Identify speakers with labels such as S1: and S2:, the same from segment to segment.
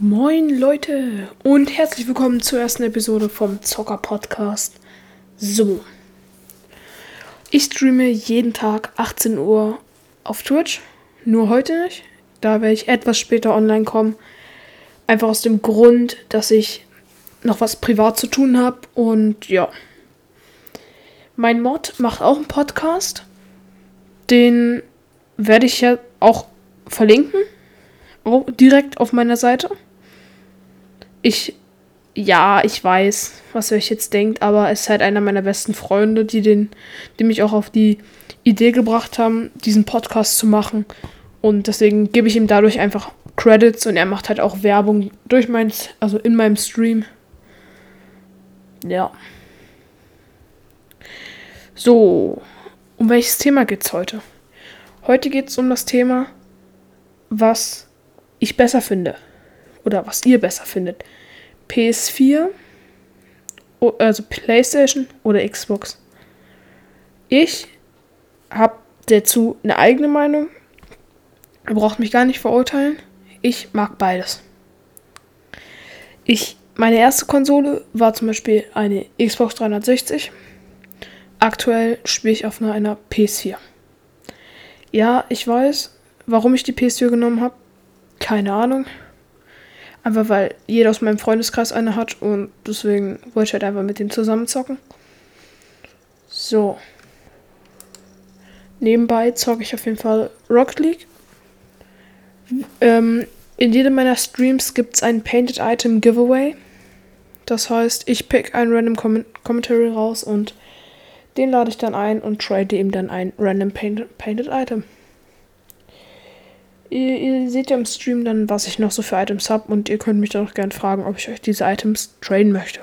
S1: Moin Leute und herzlich willkommen zur ersten Episode vom Zocker Podcast. So, ich streame jeden Tag 18 Uhr auf Twitch, nur heute nicht. Da werde ich etwas später online kommen. Einfach aus dem Grund, dass ich noch was privat zu tun habe und ja. Mein Mod macht auch einen Podcast. Den werde ich ja auch verlinken. Auch direkt auf meiner Seite. Ich, ja, ich weiß, was ihr euch jetzt denkt, aber es ist halt einer meiner besten Freunde, die, den, die mich auch auf die Idee gebracht haben, diesen Podcast zu machen. Und deswegen gebe ich ihm dadurch einfach Credits und er macht halt auch Werbung durch mein, also in meinem Stream. Ja. So, um welches Thema geht's heute? Heute geht es um das Thema, was ich besser finde oder was ihr besser findet. PS4, also PlayStation oder Xbox. Ich habe dazu eine eigene Meinung. Ihr braucht mich gar nicht verurteilen. Ich mag beides. Ich, meine erste Konsole war zum Beispiel eine Xbox 360. Aktuell spiele ich auf einer, einer PS4. Ja, ich weiß, warum ich die PS4 genommen habe. Keine Ahnung. Einfach weil jeder aus meinem Freundeskreis eine hat und deswegen wollte ich halt einfach mit dem zusammen zocken. So. Nebenbei zocke ich auf jeden Fall Rocket League. Ähm, in jedem meiner Streams gibt es ein Painted Item Giveaway. Das heißt, ich pick ein random Com Commentary raus und den lade ich dann ein und trade ihm dann ein random Painted, painted Item. Ihr, ihr, seht ja im Stream dann, was ich noch so für Items habe und ihr könnt mich dann auch gerne fragen, ob ich euch diese Items traden möchte.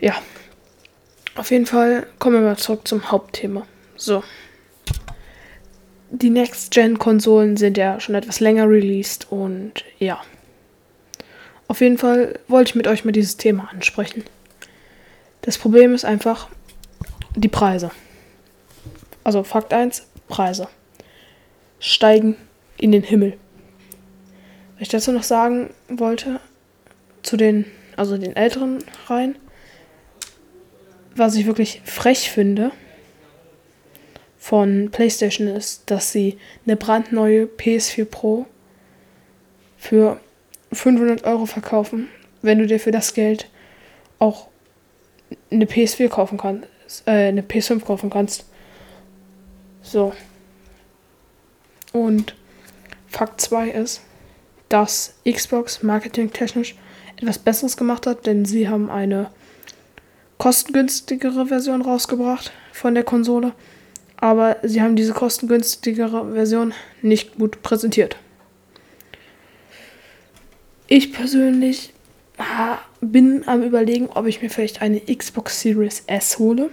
S1: Ja. Auf jeden Fall kommen wir mal zurück zum Hauptthema. So. Die Next-Gen-Konsolen sind ja schon etwas länger released und ja. Auf jeden Fall wollte ich mit euch mal dieses Thema ansprechen. Das Problem ist einfach die Preise. Also Fakt 1, Preise steigen in den Himmel. Was ich dazu noch sagen wollte, zu den, also den älteren Reihen, was ich wirklich frech finde von PlayStation ist, dass sie eine brandneue PS4 Pro für 500 Euro verkaufen, wenn du dir für das Geld auch eine PS4 kaufen kannst, äh, eine PS5 kaufen kannst. So. Und Fakt 2 ist, dass Xbox marketingtechnisch etwas Besseres gemacht hat, denn sie haben eine kostengünstigere Version rausgebracht von der Konsole. Aber sie haben diese kostengünstigere Version nicht gut präsentiert. Ich persönlich bin am überlegen, ob ich mir vielleicht eine Xbox Series S hole.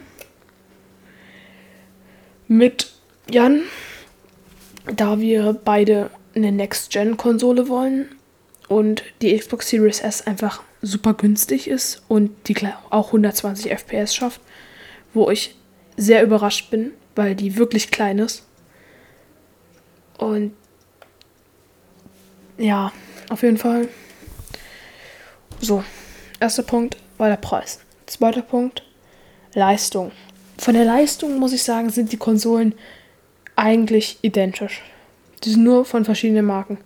S1: Mit Jan da wir beide eine Next-Gen-Konsole wollen und die Xbox Series S einfach super günstig ist und die auch 120 FPS schafft, wo ich sehr überrascht bin, weil die wirklich klein ist. Und ja, auf jeden Fall. So, erster Punkt war der Preis. Zweiter Punkt, Leistung. Von der Leistung muss ich sagen, sind die Konsolen eigentlich identisch. Die sind nur von verschiedenen Marken.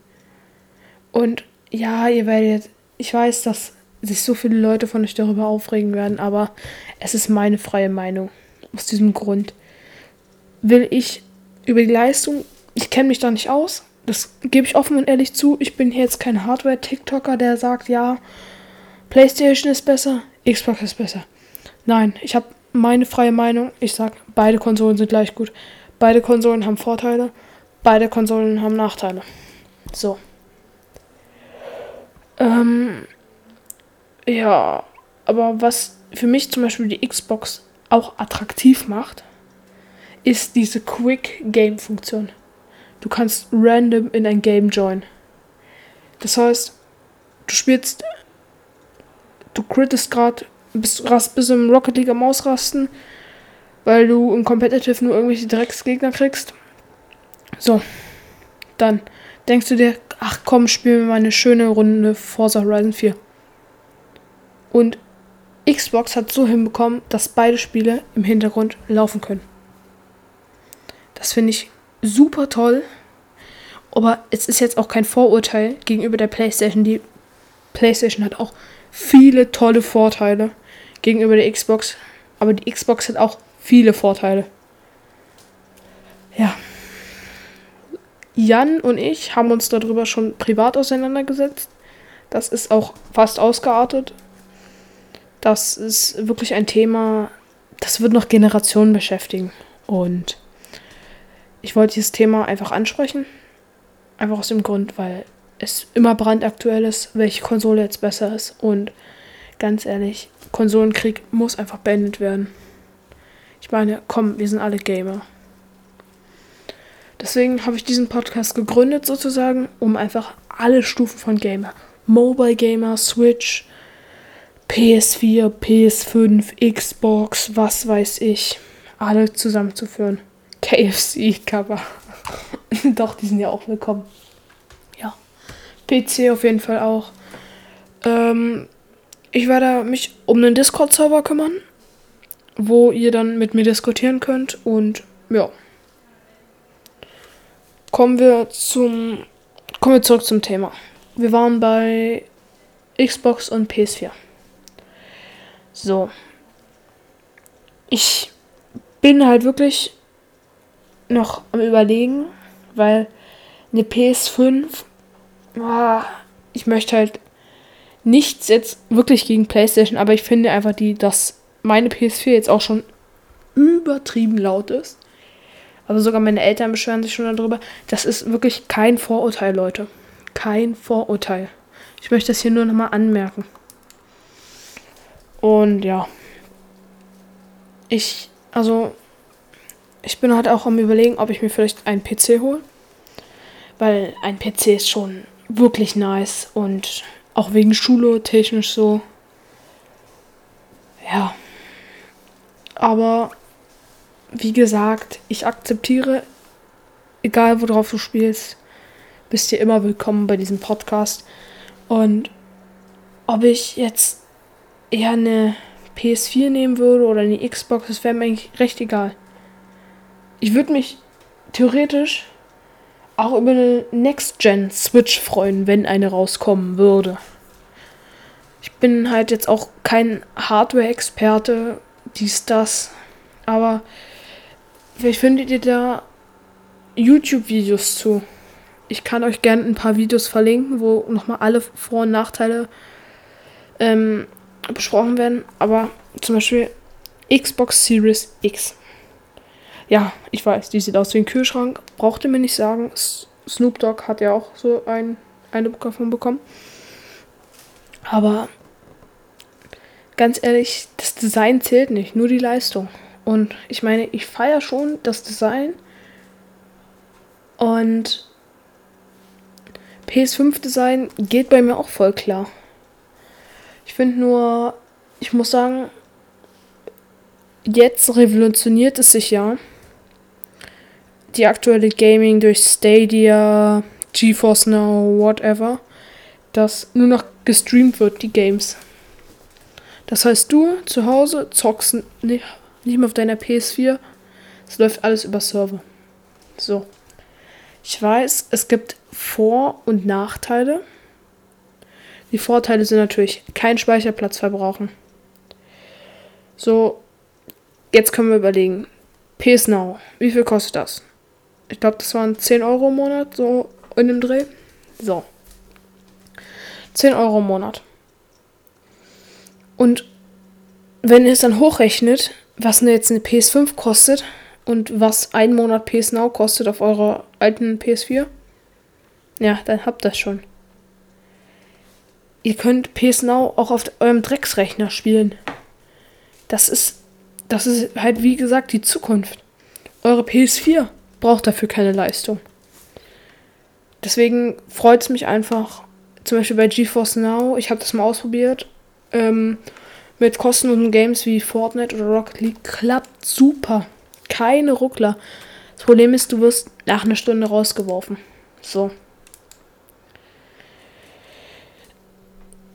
S1: Und ja, ihr werdet, ich weiß, dass sich so viele Leute von euch darüber aufregen werden, aber es ist meine freie Meinung. Aus diesem Grund will ich über die Leistung, ich kenne mich da nicht aus, das gebe ich offen und ehrlich zu. Ich bin hier jetzt kein Hardware-TikToker, der sagt, ja, PlayStation ist besser, Xbox ist besser. Nein, ich habe meine freie Meinung. Ich sage, beide Konsolen sind gleich gut. Beide Konsolen haben Vorteile, beide Konsolen haben Nachteile. So. Ähm, ja, aber was für mich zum Beispiel die Xbox auch attraktiv macht, ist diese Quick Game Funktion. Du kannst random in ein Game join. Das heißt, du spielst, du crittest gerade, bist, bist im Rocket League am Ausrasten weil du im Competitive nur irgendwelche Drecksgegner kriegst. So, dann denkst du dir, ach komm, spielen wir mal eine schöne Runde Forza Horizon 4. Und Xbox hat so hinbekommen, dass beide Spiele im Hintergrund laufen können. Das finde ich super toll. Aber es ist jetzt auch kein Vorurteil gegenüber der PlayStation. Die PlayStation hat auch viele tolle Vorteile gegenüber der Xbox. Aber die Xbox hat auch viele Vorteile. Ja. Jan und ich haben uns darüber schon privat auseinandergesetzt. Das ist auch fast ausgeartet. Das ist wirklich ein Thema, das wird noch Generationen beschäftigen. Und ich wollte dieses Thema einfach ansprechen. Einfach aus dem Grund, weil es immer brandaktuell ist, welche Konsole jetzt besser ist. Und ganz ehrlich, Konsolenkrieg muss einfach beendet werden. Ich meine, komm, wir sind alle Gamer. Deswegen habe ich diesen Podcast gegründet, sozusagen, um einfach alle Stufen von Gamer, Mobile Gamer, Switch, PS4, PS5, Xbox, was weiß ich, alle zusammenzuführen. KFC-Cover. Doch, die sind ja auch willkommen. Ja. PC auf jeden Fall auch. Ähm, ich werde mich um einen Discord-Server kümmern, wo ihr dann mit mir diskutieren könnt und ja. Kommen wir zum kommen wir zurück zum Thema. Wir waren bei Xbox und PS4. So. Ich bin halt wirklich noch am Überlegen, weil eine PS5, oh, ich möchte halt nichts jetzt wirklich gegen PlayStation, aber ich finde einfach, die, dass meine PS4 jetzt auch schon übertrieben laut ist. Also sogar meine Eltern beschweren sich schon darüber. Das ist wirklich kein Vorurteil, Leute. Kein Vorurteil. Ich möchte das hier nur nochmal anmerken. Und ja. Ich, also, ich bin halt auch am überlegen, ob ich mir vielleicht einen PC hole. Weil ein PC ist schon wirklich nice und auch wegen Schule technisch so. Ja. Aber wie gesagt, ich akzeptiere, egal worauf du spielst, bist dir immer willkommen bei diesem Podcast. Und ob ich jetzt eher eine PS4 nehmen würde oder eine Xbox, das wäre mir eigentlich recht egal. Ich würde mich theoretisch auch über eine Next-Gen-Switch freuen, wenn eine rauskommen würde. Ich bin halt jetzt auch kein Hardware-Experte, dies, das. Aber vielleicht findet ihr da YouTube-Videos zu. Ich kann euch gerne ein paar Videos verlinken, wo nochmal alle Vor- und Nachteile ähm, besprochen werden. Aber zum Beispiel Xbox Series X. Ja, ich weiß, die sieht aus wie ein Kühlschrank. Brauchte mir nicht sagen. Snoop Dogg hat ja auch so ein, eine davon bekommen. Aber ganz ehrlich, das Design zählt nicht, nur die Leistung. Und ich meine, ich feiere schon das Design. Und PS5-Design geht bei mir auch voll klar. Ich finde nur, ich muss sagen, jetzt revolutioniert es sich ja. Die aktuelle Gaming durch Stadia, GeForce Now, whatever, dass nur noch gestreamt wird, die Games. Das heißt, du zu Hause zockst nicht, mehr auf deiner PS4. Es läuft alles über Server. So. Ich weiß, es gibt Vor- und Nachteile. Die Vorteile sind natürlich kein Speicherplatz verbrauchen. So, jetzt können wir überlegen. PS Now, wie viel kostet das? Ich glaube, das waren 10 Euro im Monat, so in dem Dreh. So. 10 Euro im Monat. Und wenn ihr es dann hochrechnet, was jetzt eine PS5 kostet und was ein Monat PS Now kostet auf eurer alten PS4, ja, dann habt das schon. Ihr könnt PS Now auch auf eurem Drecksrechner spielen. Das ist, das ist halt wie gesagt die Zukunft. Eure PS4 braucht dafür keine Leistung. Deswegen freut es mich einfach, zum Beispiel bei GeForce Now, ich habe das mal ausprobiert, ähm, mit kostenlosen Games wie Fortnite oder Rocket League klappt super. Keine Ruckler. Das Problem ist, du wirst nach einer Stunde rausgeworfen. So.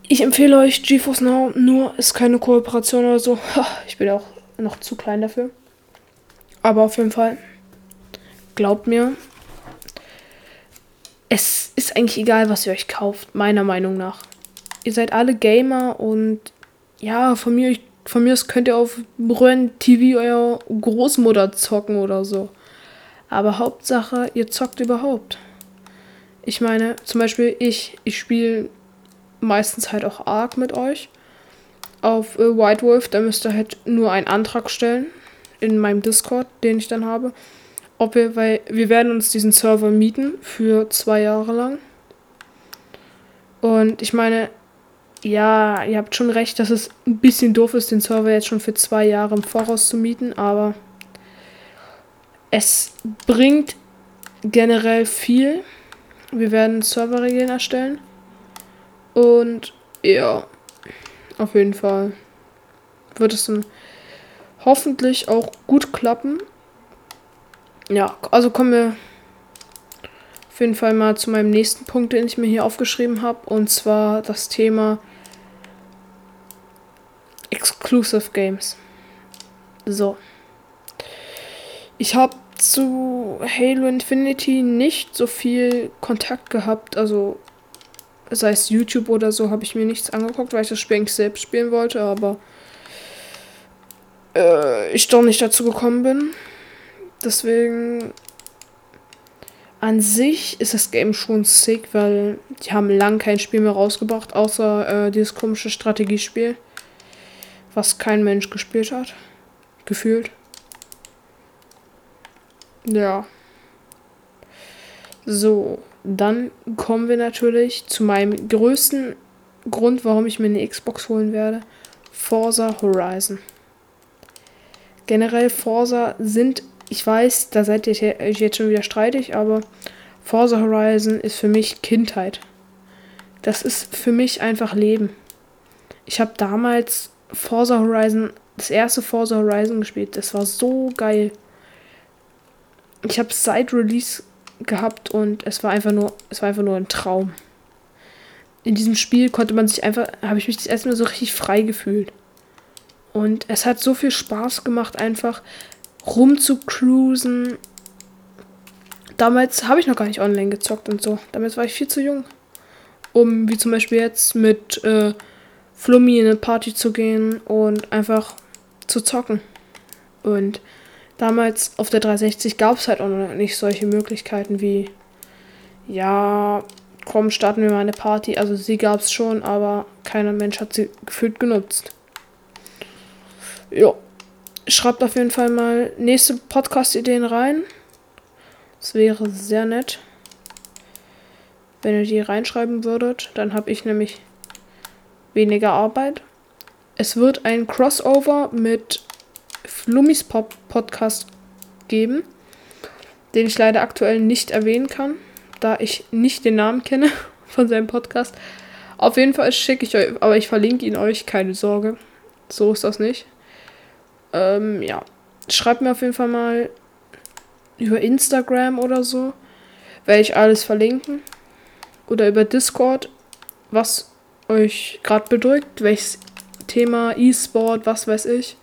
S1: Ich empfehle euch GeForce Now, nur ist keine Kooperation oder so. Ich bin auch noch zu klein dafür. Aber auf jeden Fall, glaubt mir, es ist eigentlich egal, was ihr euch kauft, meiner Meinung nach. Ihr seid alle Gamer und ja, von mir, von mir aus könnt ihr auf Brön TV euer Großmutter zocken oder so. Aber Hauptsache, ihr zockt überhaupt. Ich meine, zum Beispiel ich, ich spiele meistens halt auch Ark mit euch. Auf äh, White Wolf, da müsst ihr halt nur einen Antrag stellen in meinem Discord, den ich dann habe. Ob wir, weil wir werden uns diesen Server mieten für zwei Jahre lang. Und ich meine, ja, ihr habt schon recht, dass es ein bisschen doof ist, den Server jetzt schon für zwei Jahre im Voraus zu mieten, aber es bringt generell viel. Wir werden Serverregeln erstellen. Und ja, auf jeden Fall wird es dann hoffentlich auch gut klappen. Ja, also kommen wir auf jeden Fall mal zu meinem nächsten Punkt, den ich mir hier aufgeschrieben habe. Und zwar das Thema Exclusive Games. So. Ich habe zu Halo Infinity nicht so viel Kontakt gehabt. Also, sei es YouTube oder so, habe ich mir nichts angeguckt, weil ich das Spiel eigentlich selbst spielen wollte, aber äh, ich doch nicht dazu gekommen bin. Deswegen an sich ist das Game schon sick, weil die haben lang kein Spiel mehr rausgebracht, außer äh, dieses komische Strategiespiel, was kein Mensch gespielt hat. Gefühlt. Ja. So, dann kommen wir natürlich zu meinem größten Grund, warum ich mir eine Xbox holen werde. Forza Horizon. Generell Forza sind, ich weiß, da seid ihr jetzt schon wieder streitig, aber Forza Horizon ist für mich Kindheit. Das ist für mich einfach Leben. Ich habe damals Forza Horizon, das erste Forza Horizon gespielt. Das war so geil ich habe seit Release gehabt und es war einfach nur, es war einfach nur ein Traum. In diesem Spiel konnte man sich einfach, habe ich mich das erste Mal so richtig frei gefühlt. Und es hat so viel Spaß gemacht, einfach rumzucruisen. Damals habe ich noch gar nicht online gezockt und so. Damals war ich viel zu jung, um wie zum Beispiel jetzt mit äh, Flummi in eine Party zu gehen und einfach zu zocken. Und damals auf der 360 gab es halt auch noch nicht solche Möglichkeiten wie, ja, komm, starten wir mal eine Party. Also sie gab es schon, aber keiner Mensch hat sie gefühlt genutzt. Ja, schreibt auf jeden Fall mal nächste Podcast-Ideen rein. Das wäre sehr nett. Wenn ihr die reinschreiben würdet, dann habe ich nämlich weniger Arbeit. Es wird ein Crossover mit Flummis Pop Podcast geben, den ich leider aktuell nicht erwähnen kann, da ich nicht den Namen kenne von seinem Podcast. Auf jeden Fall schicke ich euch, aber ich verlinke ihn euch, keine Sorge. So ist das nicht. Ähm, ja. Schreibt mir auf jeden Fall mal über Instagram oder so. Werde ich alles verlinken. Oder über Discord, was euch gerade bedrückt, welches Thema, E-Sport, was weiß ich.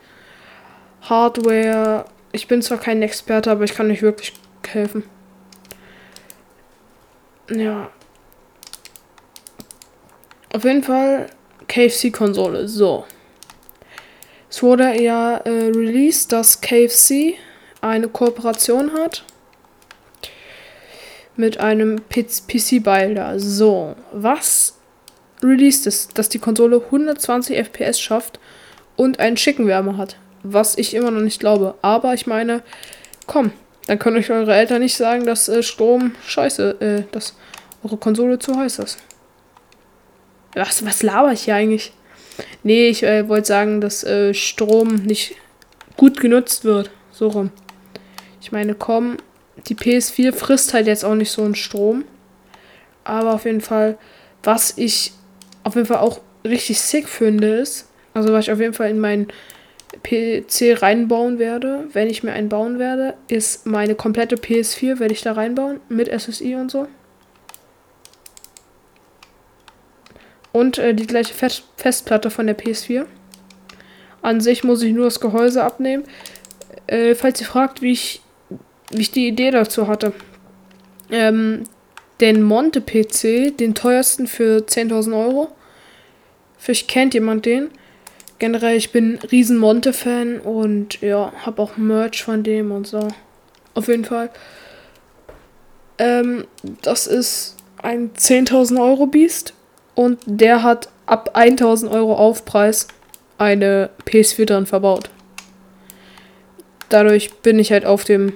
S1: Hardware. Ich bin zwar kein Experte, aber ich kann euch wirklich helfen. Ja. Auf jeden Fall KFC-Konsole. So. Es wurde ja äh, released, dass KFC eine Kooperation hat mit einem PC-Builder. So, was released ist, dass die Konsole 120 FPS schafft und einen schicken Wärme hat was ich immer noch nicht glaube. Aber ich meine, komm, dann können euch eure Eltern nicht sagen, dass äh, Strom scheiße, äh, dass eure Konsole zu heiß ist. Was, was laber ich hier eigentlich? Nee, ich äh, wollte sagen, dass äh, Strom nicht gut genutzt wird. So rum. Ich meine, komm, die PS4 frisst halt jetzt auch nicht so einen Strom. Aber auf jeden Fall, was ich auf jeden Fall auch richtig sick finde, ist, also was ich auf jeden Fall in meinen PC reinbauen werde, wenn ich mir einen bauen werde, ist meine komplette PS4, werde ich da reinbauen mit SSI und so. Und äh, die gleiche Fest Festplatte von der PS4. An sich muss ich nur das Gehäuse abnehmen. Äh, falls ihr fragt, wie ich, wie ich die Idee dazu hatte. Ähm, den Monte PC, den teuersten für 10.000 Euro. Vielleicht kennt jemand den. Generell, ich bin riesen Monte-Fan und ja, habe auch Merch von dem und so. Auf jeden Fall. Ähm, das ist ein 10.000 Euro Biest und der hat ab 1.000 Euro Aufpreis eine PS4 drin verbaut. Dadurch bin ich halt auf dem.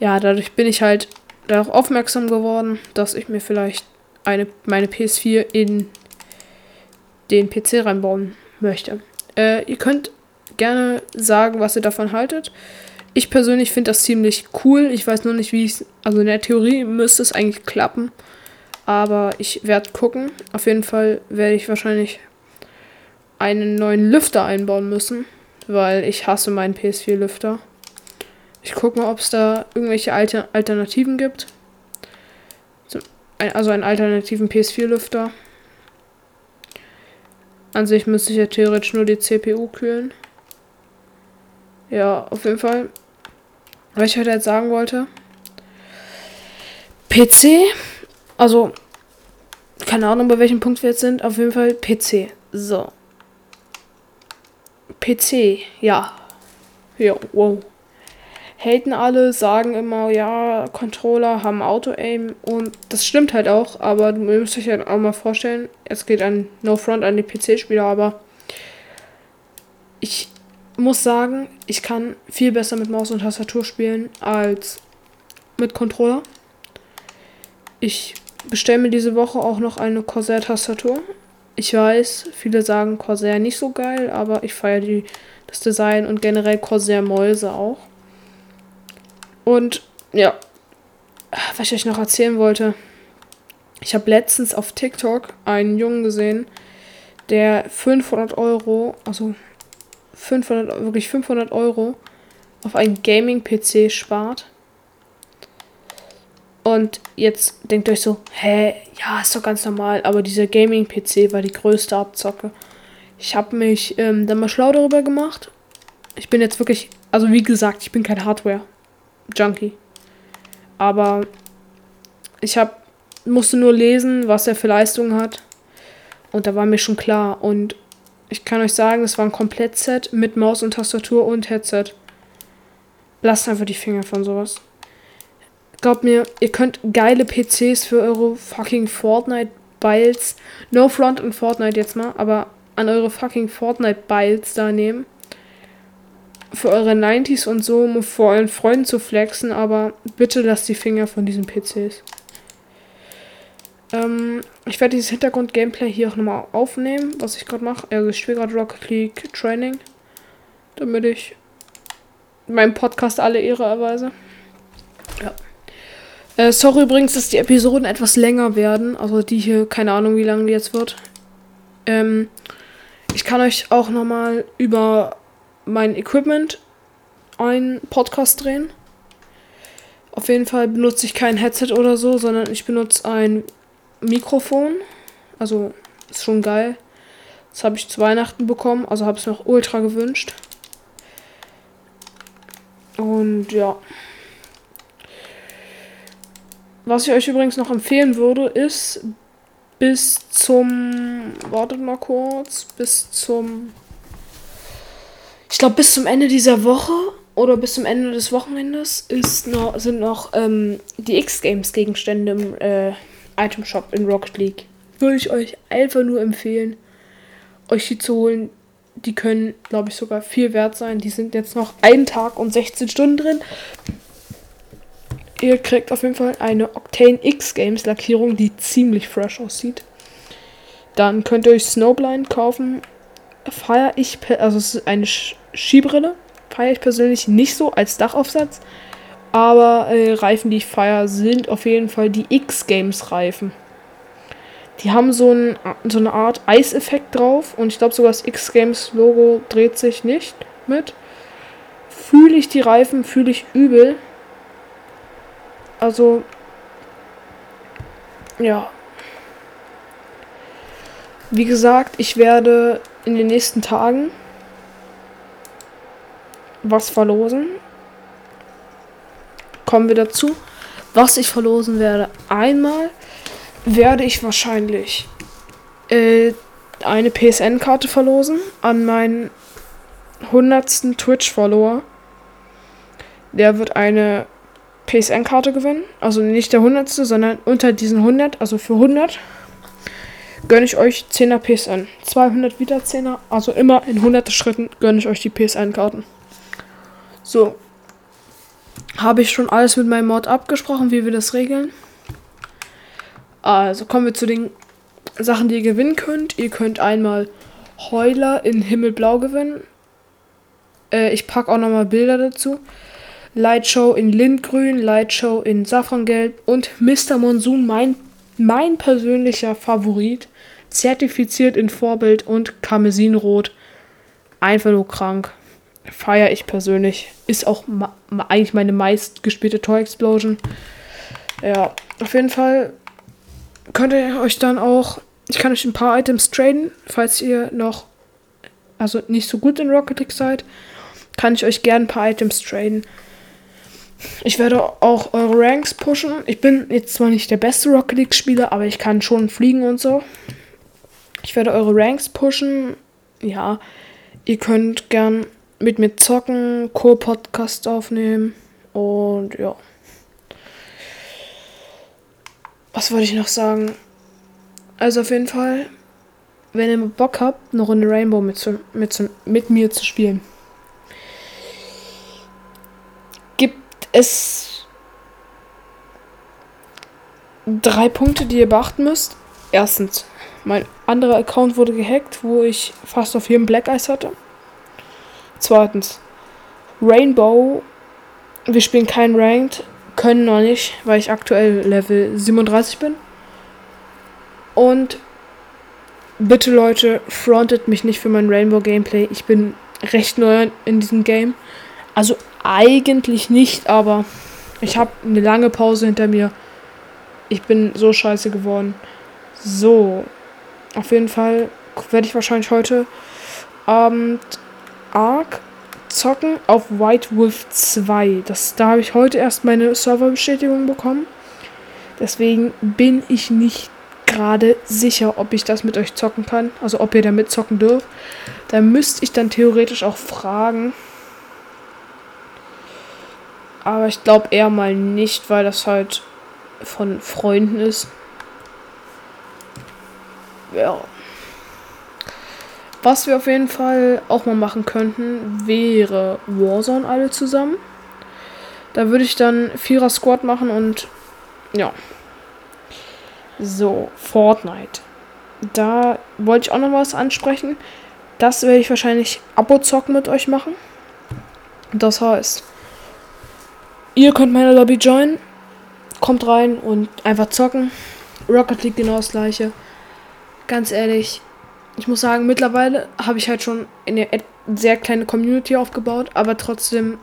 S1: Ja, dadurch bin ich halt darauf aufmerksam geworden, dass ich mir vielleicht eine, meine PS4 in den PC reinbauen möchte. Äh, ihr könnt gerne sagen, was ihr davon haltet. Ich persönlich finde das ziemlich cool. Ich weiß nur nicht, wie es. Also in der Theorie müsste es eigentlich klappen. Aber ich werde gucken. Auf jeden Fall werde ich wahrscheinlich einen neuen Lüfter einbauen müssen. Weil ich hasse meinen PS4-Lüfter. Ich gucke mal, ob es da irgendwelche Alter Alternativen gibt. Also einen alternativen PS4-Lüfter. An sich müsste ich ja theoretisch nur die CPU kühlen. Ja, auf jeden Fall was ich heute jetzt sagen wollte. PC, also keine Ahnung, bei welchem Punkt wir jetzt sind. Auf jeden Fall PC. So. PC, ja. Ja, wow. Haten alle, sagen immer, ja, Controller haben Auto-Aim und das stimmt halt auch, aber du müsst euch halt auch mal vorstellen, es geht an No Front an die PC-Spieler, aber ich muss sagen, ich kann viel besser mit Maus und Tastatur spielen als mit Controller. Ich bestelle mir diese Woche auch noch eine Corsair-Tastatur. Ich weiß, viele sagen Corsair nicht so geil, aber ich feiere das Design und generell Corsair-Mäuse auch. Und ja, was ich euch noch erzählen wollte. Ich habe letztens auf TikTok einen Jungen gesehen, der 500 Euro, also 500, wirklich 500 Euro auf einen Gaming-PC spart. Und jetzt denkt euch so, hä, ja, ist doch ganz normal, aber dieser Gaming-PC war die größte Abzocke. Ich habe mich ähm, dann mal schlau darüber gemacht. Ich bin jetzt wirklich, also wie gesagt, ich bin kein Hardware-Junkie. Aber ich habe, musste nur lesen, was er für Leistungen hat. Und da war mir schon klar. Und ich kann euch sagen, es war ein Komplettset mit Maus und Tastatur und Headset. Lasst einfach die Finger von sowas. Glaubt mir, ihr könnt geile PCs für eure fucking Fortnite-Biles, no front in Fortnite jetzt mal, aber an eure fucking Fortnite-Biles da nehmen. Für eure 90s und so, um vor euren Freunden zu flexen, aber bitte lasst die Finger von diesen PCs. Ähm, ich werde dieses Hintergrund-Gameplay hier auch nochmal aufnehmen, was ich gerade mache. Also ich spiele gerade Rocket League Training, damit ich meinem Podcast alle Ehre erweise. Ja. Äh, sorry übrigens, dass die Episoden etwas länger werden. Also die hier, keine Ahnung, wie lange die jetzt wird. Ähm, ich kann euch auch nochmal über mein Equipment einen Podcast drehen. Auf jeden Fall benutze ich kein Headset oder so, sondern ich benutze ein Mikrofon. Also ist schon geil. Das habe ich zu Weihnachten bekommen. Also habe es mir auch ultra gewünscht. Und ja. Was ich euch übrigens noch empfehlen würde, ist bis zum. Wartet mal kurz. Bis zum. Ich glaube, bis zum Ende dieser Woche oder bis zum Ende des Wochenendes ist noch, sind noch ähm, die X-Games-Gegenstände im äh, Item Shop in Rocket League. Würde ich euch einfach nur empfehlen, euch die zu holen. Die können, glaube ich, sogar viel wert sein. Die sind jetzt noch einen Tag und 16 Stunden drin. Ihr kriegt auf jeden Fall eine Octane X Games Lackierung, die ziemlich fresh aussieht. Dann könnt ihr euch Snowblind kaufen. Feier ich, also es ist eine Skibrille. Feiere ich persönlich nicht so als Dachaufsatz. Aber äh, Reifen, die ich feiere, sind auf jeden Fall die X-Games-Reifen. Die haben so, ein, so eine Art Eiseffekt drauf und ich glaube sogar das X-Games-Logo dreht sich nicht mit. Fühle ich die Reifen, fühle ich übel. Also, ja. Wie gesagt, ich werde in den nächsten Tagen was verlosen. Kommen wir dazu. Was ich verlosen werde. Einmal werde ich wahrscheinlich äh, eine PSN-Karte verlosen an meinen 100. Twitch-Follower. Der wird eine PSN-Karte gewinnen. Also nicht der 100. sondern unter diesen 100, also für 100 gönne ich euch 10er PSN. 200 wieder 10er, also immer in 100 Schritten gönne ich euch die PSN-Karten. So. Habe ich schon alles mit meinem Mod abgesprochen, wie wir das regeln. Also kommen wir zu den Sachen, die ihr gewinnen könnt. Ihr könnt einmal Heuler in Himmelblau gewinnen. Äh, ich packe auch nochmal Bilder dazu. Lightshow in Lindgrün, Lightshow in Safrangelb und Mr. Monsoon, mein, mein persönlicher Favorit, zertifiziert in Vorbild und Karmesinrot. Einfach nur krank. Feiere ich persönlich. Ist auch eigentlich meine meistgespielte Toy Explosion. Ja, auf jeden Fall könnt ihr euch dann auch, ich kann euch ein paar Items traden, falls ihr noch, also nicht so gut in Rocket League seid, kann ich euch gerne ein paar Items traden. Ich werde auch eure Ranks pushen. Ich bin jetzt zwar nicht der beste Rocket League Spieler, aber ich kann schon fliegen und so. Ich werde eure Ranks pushen. Ja, ihr könnt gern mit mir zocken, Co-Podcast aufnehmen und ja. Was wollte ich noch sagen? Also auf jeden Fall, wenn ihr Bock habt, eine Runde Rainbow mit, zu, mit, zu, mit mir zu spielen, gibt es drei Punkte, die ihr beachten müsst. Erstens, mein anderer Account wurde gehackt, wo ich fast auf jedem Black Eyes hatte. Zweitens, Rainbow, wir spielen kein Ranked, können noch nicht, weil ich aktuell Level 37 bin. Und bitte Leute, frontet mich nicht für mein Rainbow Gameplay. Ich bin recht neu in diesem Game. Also eigentlich nicht, aber ich habe eine lange Pause hinter mir. Ich bin so scheiße geworden. So, auf jeden Fall werde ich wahrscheinlich heute Abend Ark zocken auf White Wolf 2. Das, da habe ich heute erst meine Serverbestätigung bekommen. Deswegen bin ich nicht gerade sicher, ob ich das mit euch zocken kann. Also ob ihr damit zocken dürft. Da müsste ich dann theoretisch auch fragen. Aber ich glaube eher mal nicht, weil das halt von Freunden ist. Ja. Was wir auf jeden Fall auch mal machen könnten, wäre Warzone alle zusammen. Da würde ich dann Vierer Squad machen und ja. So, Fortnite. Da wollte ich auch noch was ansprechen. Das werde ich wahrscheinlich Abo-Zocken mit euch machen. Das heißt, ihr könnt meine Lobby joinen, kommt rein und einfach zocken. Rocket League genau das gleiche. Ganz ehrlich, ich muss sagen, mittlerweile habe ich halt schon eine sehr kleine Community aufgebaut, aber trotzdem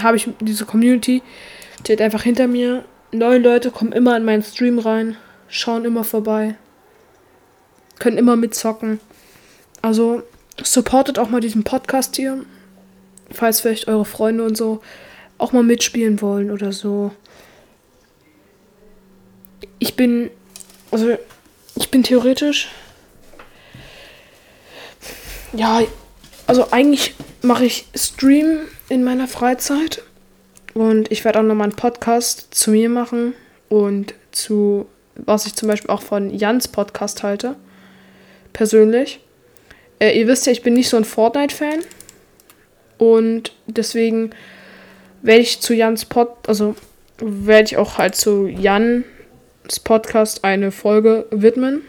S1: habe ich diese Community, steht einfach hinter mir. Neue Leute kommen immer in meinen Stream rein, schauen immer vorbei, können immer mitzocken. Also supportet auch mal diesen Podcast hier, falls vielleicht eure Freunde und so auch mal mitspielen wollen oder so. Ich bin, also ich bin theoretisch ja, also eigentlich mache ich Stream in meiner Freizeit. Und ich werde auch nochmal einen Podcast zu mir machen und zu, was ich zum Beispiel auch von Jans Podcast halte. Persönlich. Äh, ihr wisst ja, ich bin nicht so ein Fortnite-Fan. Und deswegen werde ich zu Jans Pod, also werde ich auch halt zu Jans Podcast eine Folge widmen.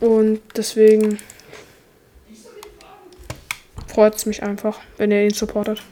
S1: Und deswegen freut es mich einfach, wenn ihr ihn supportet.